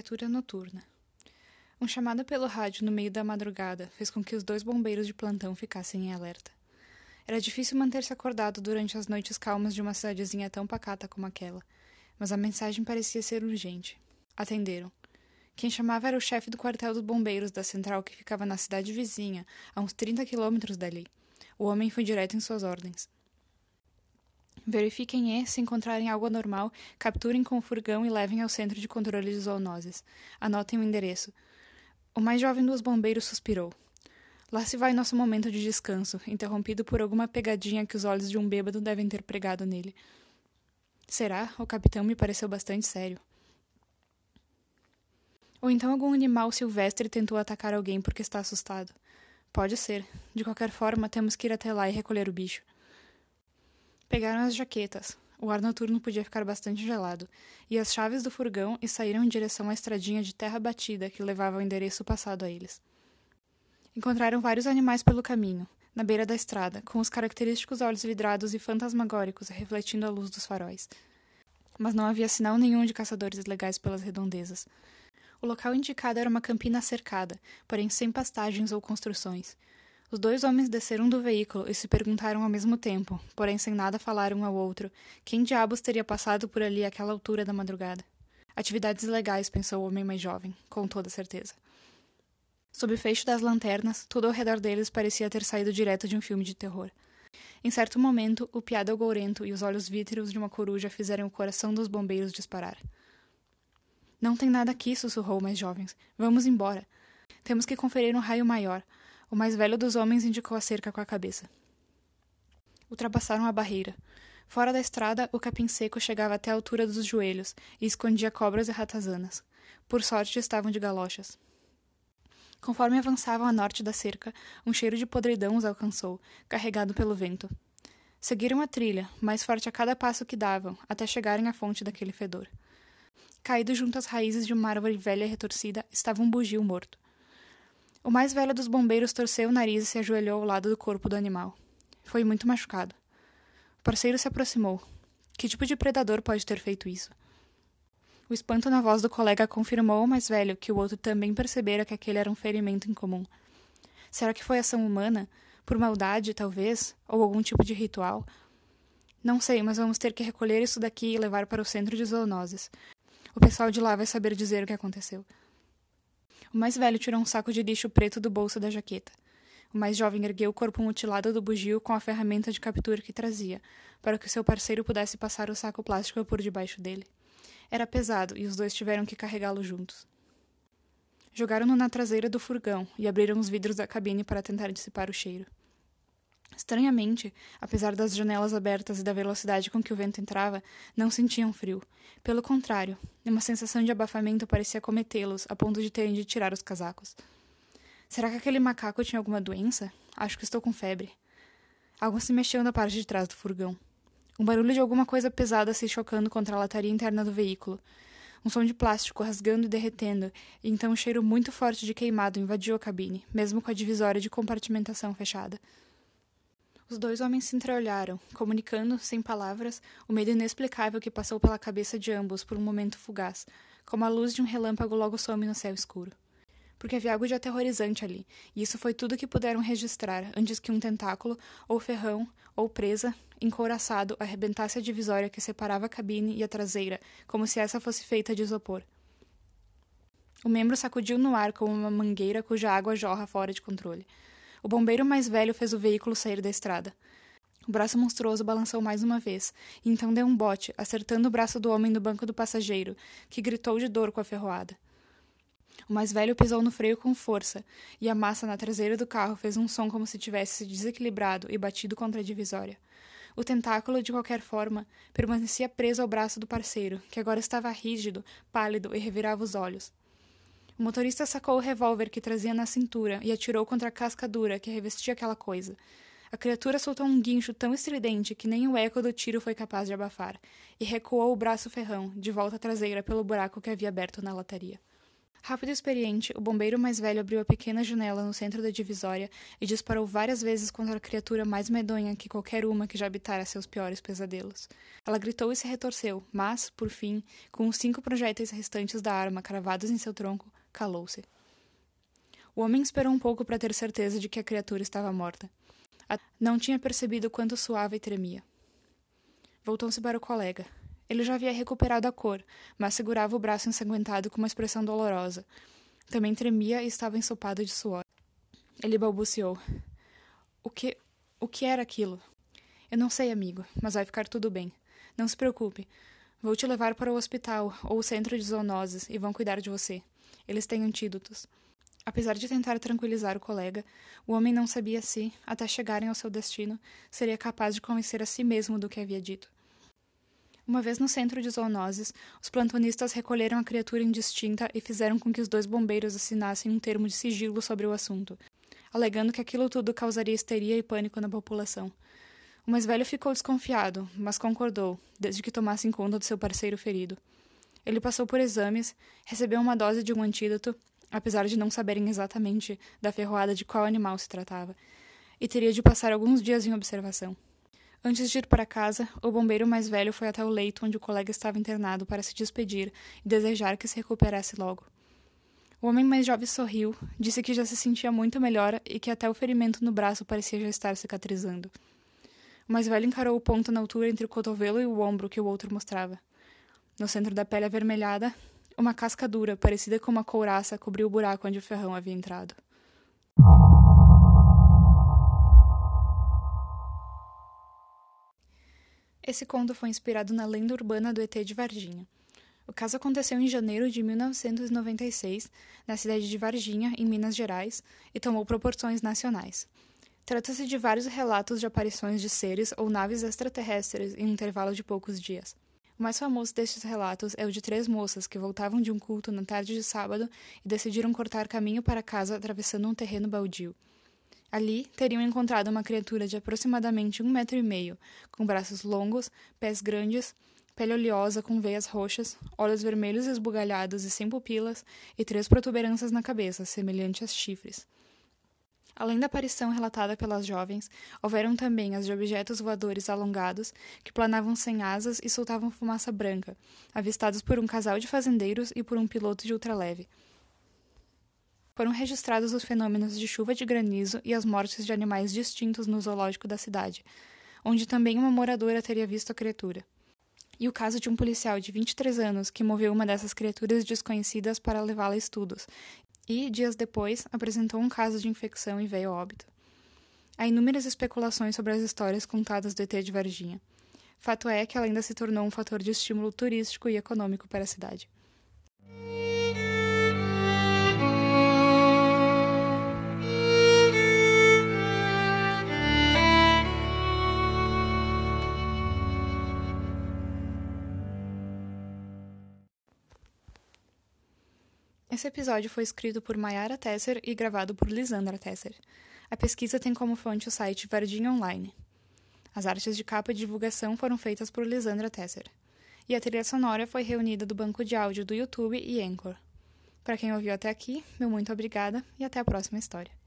Criatura noturna. Um chamado pelo rádio no meio da madrugada fez com que os dois bombeiros de plantão ficassem em alerta. Era difícil manter-se acordado durante as noites calmas de uma cidadezinha tão pacata como aquela, mas a mensagem parecia ser urgente. Atenderam. Quem chamava era o chefe do quartel dos bombeiros da central que ficava na cidade vizinha, a uns 30 quilômetros dali. O homem foi direto em suas ordens. Verifiquem e, se encontrarem algo anormal, capturem com o furgão e levem ao centro de controle de zoonoses. Anotem o endereço. O mais jovem dos bombeiros suspirou. Lá se vai nosso momento de descanso, interrompido por alguma pegadinha que os olhos de um bêbado devem ter pregado nele. Será? O capitão me pareceu bastante sério. Ou então algum animal silvestre tentou atacar alguém porque está assustado. Pode ser. De qualquer forma, temos que ir até lá e recolher o bicho. Pegaram as jaquetas. O ar noturno podia ficar bastante gelado, e as chaves do furgão e saíram em direção à estradinha de terra batida que levava ao endereço passado a eles. Encontraram vários animais pelo caminho, na beira da estrada, com os característicos olhos vidrados e fantasmagóricos refletindo a luz dos faróis. Mas não havia sinal nenhum de caçadores legais pelas redondezas. O local indicado era uma campina cercada, porém sem pastagens ou construções, os dois homens desceram do veículo e se perguntaram ao mesmo tempo, porém sem nada falar um ao outro, quem diabos teria passado por ali àquela altura da madrugada. Atividades ilegais, pensou o homem mais jovem, com toda certeza. Sob o feixe das lanternas, tudo ao redor deles parecia ter saído direto de um filme de terror. Em certo momento, o piado gourento e os olhos vítreos de uma coruja fizeram o coração dos bombeiros disparar. Não tem nada aqui, sussurrou o mais jovens. Vamos embora. Temos que conferir um raio maior. O mais velho dos homens indicou a cerca com a cabeça. Ultrapassaram a barreira. Fora da estrada, o capim seco chegava até a altura dos joelhos e escondia cobras e ratazanas. Por sorte, estavam de galochas. Conforme avançavam a norte da cerca, um cheiro de podridão os alcançou, carregado pelo vento. Seguiram a trilha, mais forte a cada passo que davam, até chegarem à fonte daquele fedor. Caído junto às raízes de uma árvore velha e retorcida, estava um bugio morto. O mais velho dos bombeiros torceu o nariz e se ajoelhou ao lado do corpo do animal. Foi muito machucado. O parceiro se aproximou. Que tipo de predador pode ter feito isso? O espanto na voz do colega confirmou ao mais velho que o outro também percebera que aquele era um ferimento incomum. Será que foi ação humana? Por maldade, talvez? Ou algum tipo de ritual? Não sei, mas vamos ter que recolher isso daqui e levar para o centro de zoonoses. O pessoal de lá vai saber dizer o que aconteceu. O mais velho tirou um saco de lixo preto do bolso da jaqueta. O mais jovem ergueu o corpo mutilado do bugio com a ferramenta de captura que trazia, para que seu parceiro pudesse passar o saco plástico por debaixo dele. Era pesado e os dois tiveram que carregá-lo juntos. Jogaram-no na traseira do furgão e abriram os vidros da cabine para tentar dissipar o cheiro. Estranhamente, apesar das janelas abertas e da velocidade com que o vento entrava, não sentiam frio. Pelo contrário, uma sensação de abafamento parecia cometê-los, a ponto de terem de tirar os casacos. Será que aquele macaco tinha alguma doença? Acho que estou com febre. Algo se mexeu na parte de trás do furgão. Um barulho de alguma coisa pesada se chocando contra a lataria interna do veículo. Um som de plástico rasgando e derretendo, e então um cheiro muito forte de queimado invadiu a cabine, mesmo com a divisória de compartimentação fechada. Os dois homens se entreolharam, comunicando, sem palavras, o medo inexplicável que passou pela cabeça de ambos por um momento fugaz, como a luz de um relâmpago logo some no céu escuro. Porque havia algo de aterrorizante ali, e isso foi tudo que puderam registrar antes que um tentáculo, ou ferrão, ou presa, encouraçado, arrebentasse a divisória que separava a cabine e a traseira, como se essa fosse feita de isopor. O membro sacudiu no ar como uma mangueira cuja água jorra fora de controle. O bombeiro mais velho fez o veículo sair da estrada. O braço monstruoso balançou mais uma vez, e então deu um bote, acertando o braço do homem do banco do passageiro, que gritou de dor com a ferroada. O mais velho pisou no freio com força, e a massa na traseira do carro fez um som como se tivesse se desequilibrado e batido contra a divisória. O tentáculo, de qualquer forma, permanecia preso ao braço do parceiro, que agora estava rígido, pálido e revirava os olhos. O motorista sacou o revólver que trazia na cintura e atirou contra a casca dura que revestia aquela coisa. A criatura soltou um guincho tão estridente que nem o eco do tiro foi capaz de abafar, e recuou o braço ferrão, de volta traseira pelo buraco que havia aberto na lataria. Rápido e experiente, o bombeiro mais velho abriu a pequena janela no centro da divisória e disparou várias vezes contra a criatura mais medonha que qualquer uma que já habitara seus piores pesadelos. Ela gritou e se retorceu, mas, por fim, com os cinco projéteis restantes da arma cravados em seu tronco, calou-se. O homem esperou um pouco para ter certeza de que a criatura estava morta. Não tinha percebido quanto suava e tremia. Voltou-se para o colega. Ele já havia recuperado a cor, mas segurava o braço ensanguentado com uma expressão dolorosa. Também tremia e estava ensopado de suor. Ele balbuciou. O que. O que era aquilo? Eu não sei, amigo, mas vai ficar tudo bem. Não se preocupe. Vou te levar para o hospital ou o centro de zoonoses e vão cuidar de você. Eles têm antídotos. Apesar de tentar tranquilizar o colega, o homem não sabia se, até chegarem ao seu destino, seria capaz de convencer a si mesmo do que havia dito. Uma vez no centro de zoonoses, os plantonistas recolheram a criatura indistinta e fizeram com que os dois bombeiros assinassem um termo de sigilo sobre o assunto, alegando que aquilo tudo causaria histeria e pânico na população. O mais velho ficou desconfiado, mas concordou, desde que tomassem conta do seu parceiro ferido. Ele passou por exames, recebeu uma dose de um antídoto, apesar de não saberem exatamente da ferroada de qual animal se tratava, e teria de passar alguns dias em observação. Antes de ir para casa, o bombeiro mais velho foi até o leito onde o colega estava internado para se despedir e desejar que se recuperasse logo. O homem mais jovem sorriu, disse que já se sentia muito melhor e que até o ferimento no braço parecia já estar cicatrizando. O mais velho encarou o ponto na altura entre o cotovelo e o ombro que o outro mostrava. No centro da pele avermelhada, uma casca dura, parecida com uma couraça, cobriu o buraco onde o ferrão havia entrado. Esse conto foi inspirado na lenda urbana do ET de Varginha. O caso aconteceu em janeiro de 1996, na cidade de Varginha, em Minas Gerais, e tomou proporções nacionais. Trata-se de vários relatos de aparições de seres ou naves extraterrestres em um intervalo de poucos dias. O mais famoso destes relatos é o de três moças que voltavam de um culto na tarde de sábado e decidiram cortar caminho para casa atravessando um terreno baldio. Ali, teriam encontrado uma criatura de aproximadamente um metro e meio, com braços longos, pés grandes, pele oleosa com veias roxas, olhos vermelhos esbugalhados e sem pupilas, e três protuberâncias na cabeça, semelhantes a chifres. Além da aparição relatada pelas jovens, houveram também as de objetos voadores alongados que planavam sem asas e soltavam fumaça branca, avistados por um casal de fazendeiros e por um piloto de ultraleve foram registrados os fenômenos de chuva de granizo e as mortes de animais distintos no zoológico da cidade, onde também uma moradora teria visto a criatura. E o caso de um policial de 23 anos que moveu uma dessas criaturas desconhecidas para levá-la a estudos, e, dias depois, apresentou um caso de infecção e veio óbito. Há inúmeras especulações sobre as histórias contadas do ET de Varginha. Fato é que ela ainda se tornou um fator de estímulo turístico e econômico para a cidade. Esse episódio foi escrito por Mayara Tesser e gravado por Lisandra Tesser. A pesquisa tem como fonte o site Varginha Online. As artes de capa e divulgação foram feitas por Lisandra Tesser. E a trilha sonora foi reunida do banco de áudio do YouTube e Anchor. Para quem ouviu até aqui, meu muito obrigada e até a próxima história.